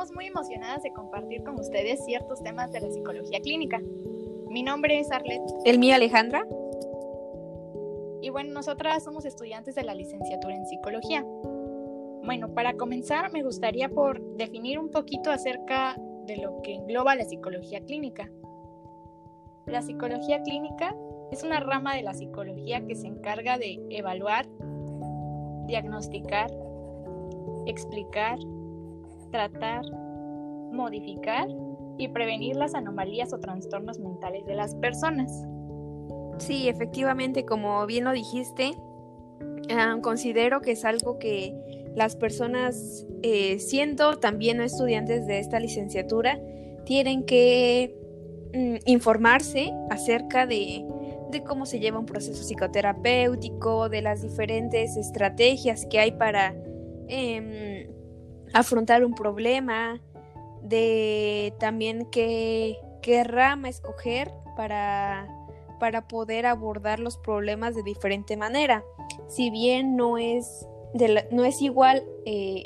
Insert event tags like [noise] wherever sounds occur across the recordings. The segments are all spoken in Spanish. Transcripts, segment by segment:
Estamos muy emocionadas de compartir con ustedes ciertos temas de la psicología clínica. Mi nombre es Arlet. El mío, Alejandra. Y bueno, nosotras somos estudiantes de la licenciatura en psicología. Bueno, para comenzar me gustaría por definir un poquito acerca de lo que engloba la psicología clínica. La psicología clínica es una rama de la psicología que se encarga de evaluar, diagnosticar, explicar, tratar, modificar y prevenir las anomalías o trastornos mentales de las personas. Sí, efectivamente, como bien lo dijiste, ah, considero que es algo que las personas, eh, siendo también estudiantes de esta licenciatura, tienen que mm, informarse acerca de, cómo se lleva un proceso psicoterapéutico, de las diferentes estrategias que hay para em, afrontar un problema, de también qué, qué rama escoger para, para poder abordar los problemas de diferente manera. Si bien no es no es igual eh,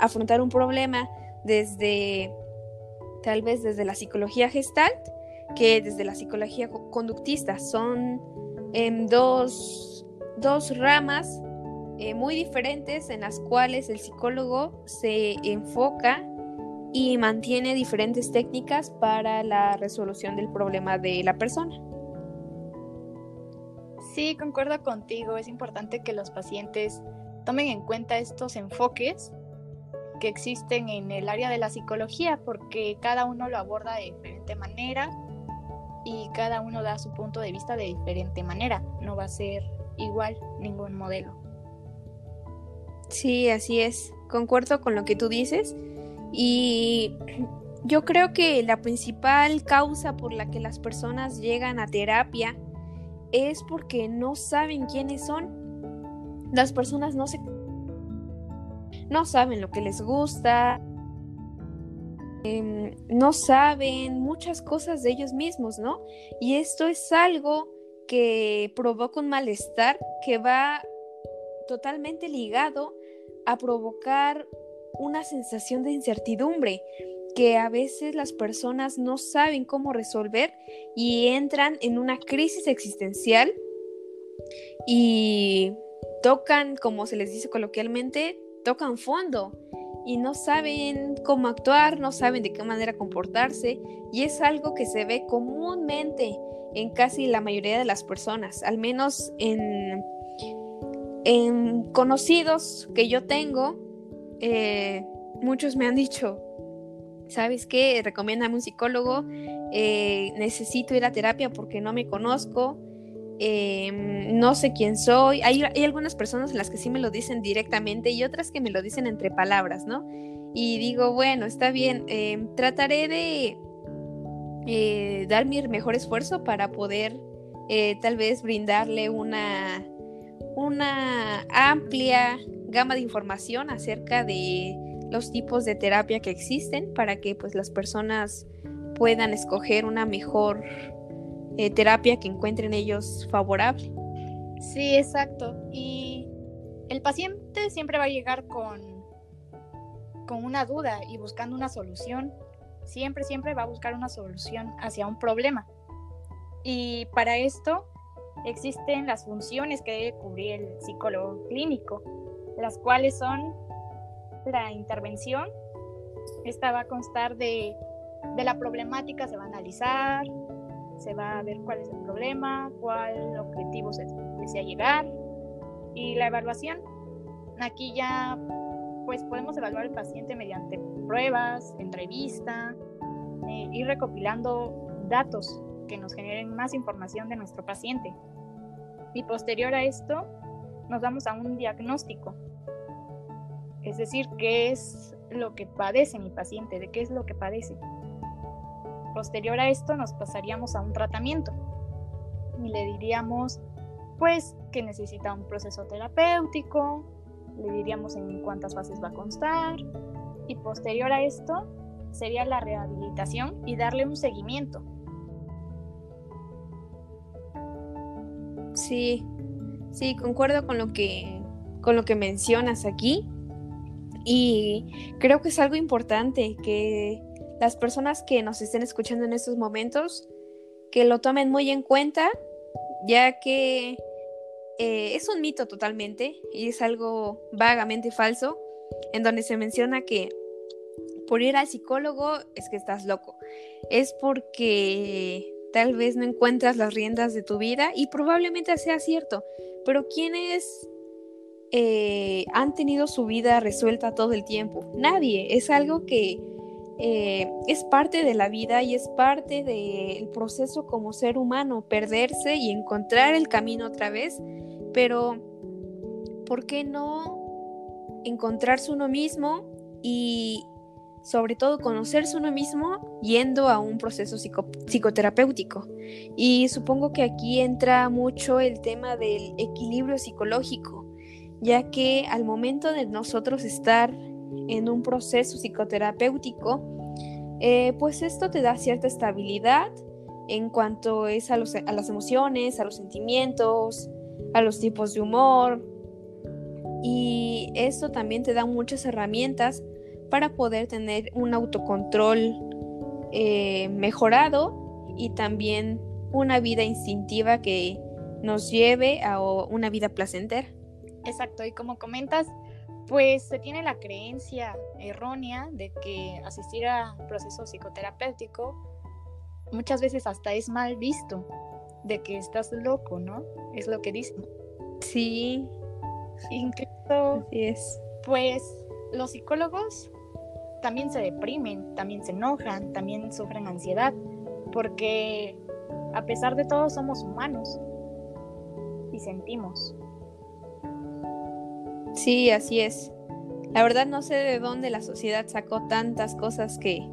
afrontar un problema desde, tal vez desde la psicología gestalt que desde la psicología conductista. Son em, dos, dos, ramas eh, muy diferentes en las cuales el psicólogo se enfoca y mantiene diferentes técnicas para la resolución del problema de la persona. Sí, concuerdo contigo. Es importante que los pacientes tomen en cuenta estos enfoques que existen en el área de la psicología, porque cada uno lo aborda de diferente manera y cada uno da su punto de vista de diferente manera. No va a ser igual ningún modelo. Sí, así es. Concuerdo con lo que tú dices. Y yo creo que la principal causa por la que las personas llegan a terapia es porque no saben quiénes son las personas no se no saben lo que les gusta, em, no saben muchas cosas de ellos mismos, ¿no? Y esto es algo que provoca un malestar que va totalmente ligado a provocar una sensación de incertidumbre que a veces las personas no saben cómo resolver y entran en una crisis existencial y tocan, como se les dice coloquialmente, tocan fondo y no saben cómo actuar, no saben de qué manera comportarse y es algo que se ve comúnmente en casi la mayoría de las personas, al menos en, en conocidos que yo tengo, eh, muchos me han dicho, ¿sabes qué? Recomiéndame un psicólogo, eh, necesito ir a terapia porque no me conozco, Em, no sé quién soy. Hay, algunas personas en las que sí me lo dicen directamente y otras que me lo dicen entre palabras, ¿no? Y digo, bueno, está bien, trataré de eh, dar mi mejor esfuerzo para poder eh, tal vez brindarle una, una amplia gama de información acerca de los tipos de terapia que existen para que pues las personas puedan escoger una mejor eh, terapia que encuentren ellos favorable. Sí, exacto. Y el paciente siempre va a llegar con, con una duda y buscando una solución. Siempre, siempre va a buscar una solución hacia un problema. Y para esto existen las funciones que debe cubrir el psicólogo clínico, las cuales son la intervención. Esta va a constar de, de la problemática, se va a analizar, se va a ver cuál es el problema, cuál objetivo se desea llegar y la evaluación. Aquí ya pues podemos evaluar al paciente mediante pruebas, entrevista, eh, ir recopilando datos que nos generen más información de nuestro paciente. Y posterior a esto, nos vamos a un diagnóstico. Es decir, qué es lo que padece mi paciente, de qué es lo que padece. Posterior a esto nos pasaríamos a un tratamiento y le diríamos pues que necesita un proceso terapéutico, le diríamos en cuántas fases va a constar y posterior a esto sería la rehabilitación y darle un seguimiento. Sí, sí, concuerdo con lo que, con lo que mencionas aquí. Y creo que es algo importante que las personas que nos estén escuchando en estos momentos, que lo tomen muy en cuenta, ya que eh, es un mito totalmente y es algo vagamente falso, en donde se menciona que por ir al psicólogo es que estás loco. Es porque tal vez no encuentras las riendas de tu vida y probablemente sea cierto, pero ¿quiénes eh, han tenido su vida resuelta todo el tiempo? Nadie, es algo que eh, es parte de la vida y es parte del proceso como ser humano, perderse y encontrar el camino otra vez pero, ¿por qué no encontrarse uno mismo y sobre todo conocerse uno mismo yendo a un proceso psicoterapéutico? Y supongo que aquí entra mucho el tema del equilibrio psicológico, ya que al momento de nosotros estar en un proceso psicoterapéutico, eh, pues esto te da cierta estabilidad en cuanto es a, a las emociones, a los sentimientos, a los tipos de humor. Y eso también te da muchas herramientas para poder tener un autocontrol eh, mejorado y también una vida instintiva que nos lleve a una vida placentera. Exacto, y como comentas, pues se tiene la creencia errónea de que asistir a proceso psicoterapéutico muchas veces hasta es mal visto de que estás loco, ¿no? Es lo que dicen. Sí. Incluso, es. pues, los psicólogos también se deprimen, también se enojan, también sufren ansiedad, porque a pesar de todo somos humanos y sentimos. Sí, así es. La verdad no sé de dónde la sociedad sacó tantas cosas que,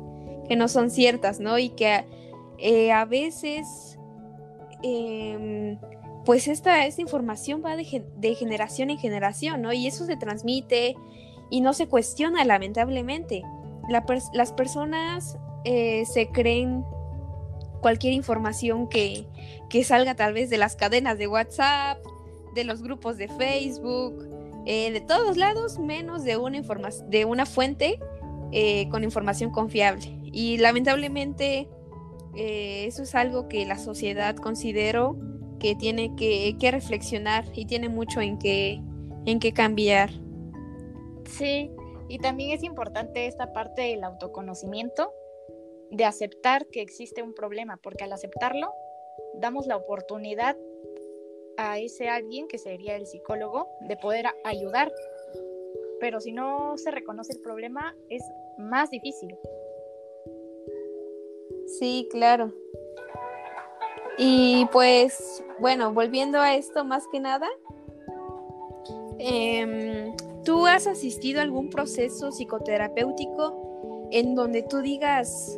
que no son ciertas, ¿no? Y que eh, a veces Em, pues esta, esta, información va de, generación en generación, ¿no? Y eso se transmite y no se cuestiona, lamentablemente. las personas eh, se creen cualquier información que, que, salga tal vez de las cadenas de WhatsApp, de los grupos de Facebook, eh, de todos lados, menos de una, de una fuente eh, con información confiable. Y lamentablemente eso es algo que la sociedad considero que tiene que, reflexionar y tiene mucho en qué en qué cambiar. Sí, y también es importante esta parte del autoconocimiento, de aceptar que existe un problema, porque al aceptarlo, damos la oportunidad a ese alguien, que sería el psicólogo, de poder ayudar. Pero si no se reconoce el problema, es más difícil. Sí, claro. Y pues, bueno, volviendo a esto más que nada, em, ¿tú has asistido a algún proceso psicoterapéutico en donde tú digas,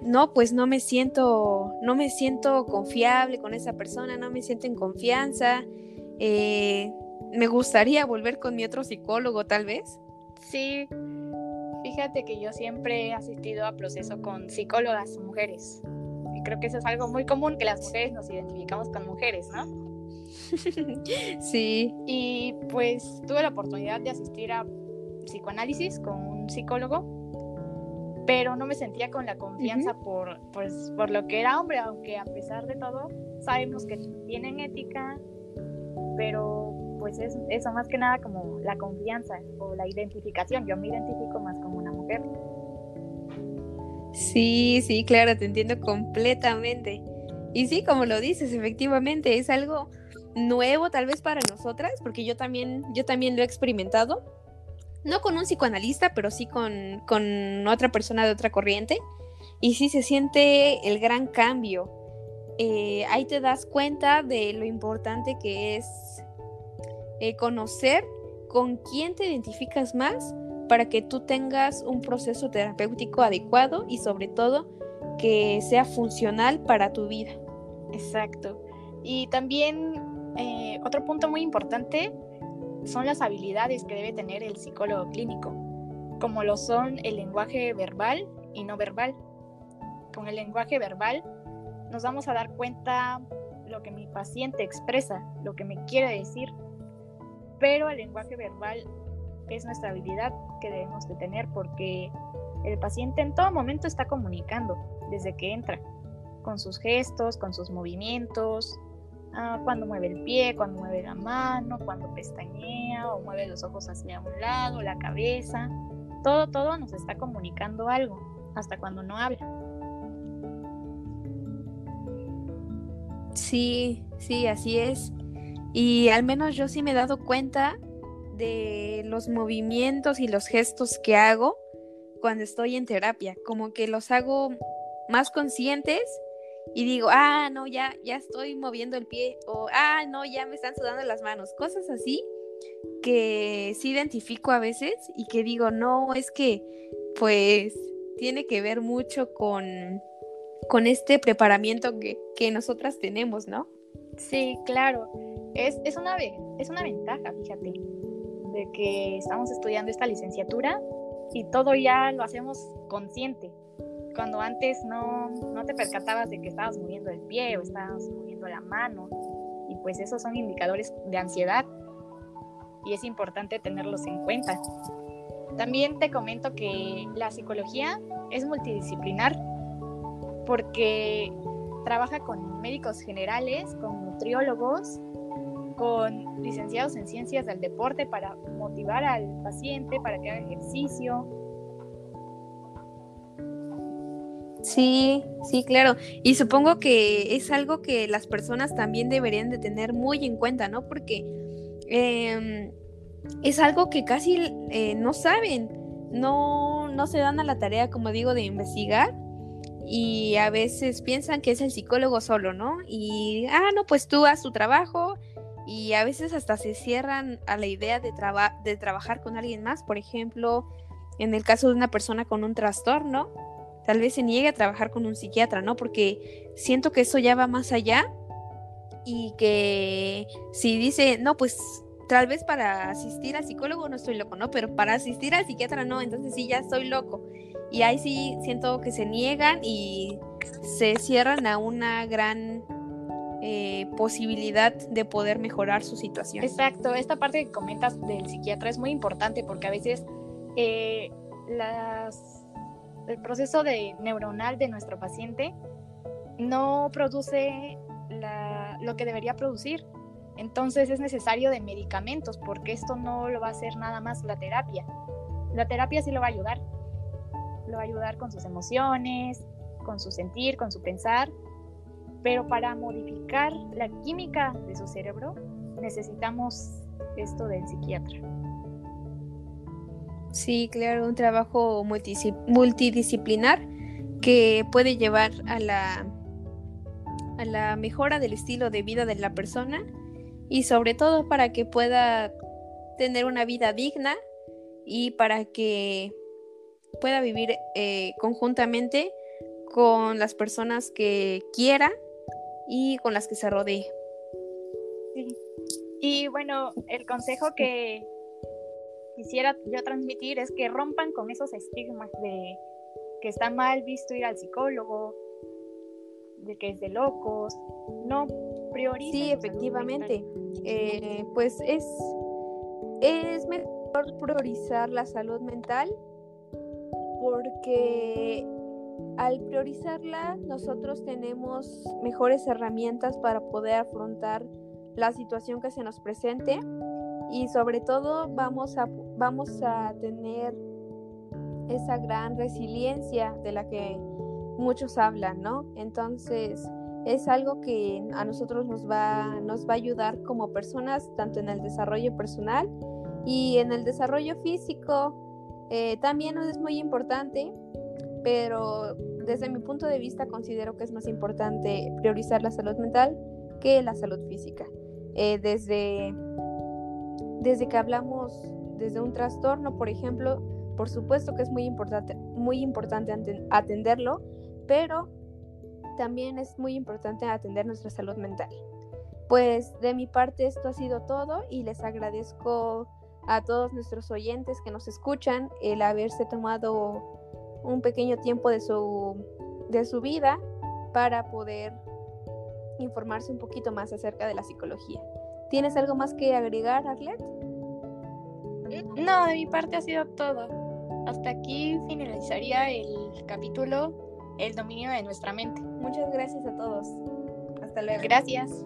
no, pues no me siento, no me siento confiable con esa persona, no me siento en confianza, eh, me gustaría volver con mi otro psicólogo tal vez? Sí, Fíjate que yo siempre he asistido a proceso con psicólogas mujeres. Y creo que eso es algo muy común, que las mujeres nos identificamos con mujeres, ¿no? [laughs] sí. Y pues tuve la oportunidad de asistir a psicoanálisis con un psicólogo, pero no me sentía con la confianza por, pues, por lo que era hombre, aunque a pesar de todo sabemos que tienen ética, pero pues es eso más que nada como la confianza o la identificación. Yo me identifico más como una mujer. Sí, sí, claro, te entiendo completamente. Y sí, como lo dices, efectivamente es algo nuevo tal vez para nosotras, porque yo también, yo también lo he experimentado, no con un psicoanalista, pero sí con, con otra persona de otra corriente, y sí se siente el gran cambio. Eh, ahí te das cuenta de lo importante que es eh, conocer con quién te identificas más para que tú tengas un proceso terapéutico adecuado y sobre todo que sea funcional para tu vida. Exacto. Y también eh, otro punto muy importante son las habilidades que debe tener el psicólogo clínico, como lo son el lenguaje verbal y no verbal. Con el lenguaje verbal nos vamos a dar cuenta lo que mi paciente expresa, lo que me quiere decir, pero el lenguaje verbal es nuestra habilidad que debemos de tener porque el paciente en todo momento está comunicando desde que entra, con sus gestos, con sus movimientos, ah, cuando mueve el pie, cuando mueve la mano, cuando pestañea o mueve los ojos hacia un lado, la cabeza. Todo, todo nos está comunicando algo, hasta cuando no habla. Sí, sí, así es. Y al menos yo sí me he dado cuenta de los movimientos y los gestos que hago cuando estoy en terapia, como que los hago más conscientes y digo, ah, no, ya, ya estoy moviendo el pie, o ah, no, ya me están sudando las manos, cosas así que sí identifico a veces y que digo, no, es que pues tiene que ver mucho con, con este preparamiento que, que nosotras tenemos, ¿no? Sí, claro. Es, es, una, es una ventaja, fíjate, de que estamos estudiando esta licenciatura y todo ya lo hacemos consciente. Cuando antes no, no te percatabas de que estabas moviendo el pie o estabas moviendo la mano. Y pues esos son indicadores de ansiedad y es importante tenerlos en cuenta. También te comento que la psicología es multidisciplinar porque trabaja con médicos generales, con nutriólogos, con licenciados en ciencias del deporte para motivar al paciente para que haga ejercicio. Sí, sí, claro. Y supongo que es algo que las personas también deberían de tener muy en cuenta, ¿no? Porque em, es algo que casi eh, no saben, no, no se dan a la tarea, como digo, de investigar y a veces piensan que es el psicólogo solo, ¿no? Y, ah, no, pues tú haz tu trabajo y a veces hasta se cierran a la idea de, de trabajar con alguien más, por ejemplo, en el caso de una persona con un trastorno, tal vez se niegue a trabajar con un psiquiatra, ¿no? Porque siento que eso ya va más allá y que si dice, no, pues tal vez para asistir al psicólogo no estoy loco, ¿no? Pero para asistir al psiquiatra no, entonces sí, ya estoy loco. Y ahí sí siento que se niegan y se cierran a una gran eh, posibilidad de poder mejorar su situación. Exacto, esta parte que comentas del psiquiatra es muy importante porque a veces eh, el proceso de neuronal de nuestro paciente no produce lo que debería producir. Entonces es necesario de medicamentos porque esto no lo va a hacer nada más la terapia. La terapia sí lo va a ayudar. Lo va a ayudar con sus emociones, con su sentir, con su pensar, pero para modificar la química de su cerebro necesitamos esto del psiquiatra. Sí, claro, un trabajo multidisciplinar que puede llevar a la, a la mejora del estilo de vida de la persona y sobre todo para que pueda tener una vida digna y para que pueda vivir eh, conjuntamente con las personas que quiera y con las que se rodee. Sí. Y bueno, el consejo que quisiera yo transmitir es que rompan con esos estigmas de que está mal visto ir al psicólogo, de que es de locos, no prioricen. Sí, efectivamente. Eh, pues es, es mejor priorizar la salud mental porque al priorizarla, nosotros tenemos mejores herramientas para poder afrontar la situación que se nos presente y sobre todo vamos a, vamos a tener esa gran resiliencia de la que muchos hablan, ¿no? Entonces, es algo que a nosotros nos va, nos va a ayudar como personas, tanto en el desarrollo personal y en el desarrollo físico. Eh, también es muy importante pero desde mi punto de vista considero que es más importante priorizar la salud mental que la salud física. Eh, desde, desde que hablamos desde un trastorno, por ejemplo, por supuesto que es muy importante, muy importante atenderlo, pero también es muy importante atender nuestra salud mental. Pues de mi parte esto ha sido todo y les agradezco a todos nuestros oyentes que nos escuchan el haberse tomado un pequeño tiempo de su, de su vida para poder informarse un poquito más acerca de la psicología. ¿Tienes algo más que agregar, Arlet? No, de mi parte ha sido todo. Hasta aquí finalizaría el capítulo El dominio de nuestra mente. Muchas gracias a todos. Hasta luego. Gracias.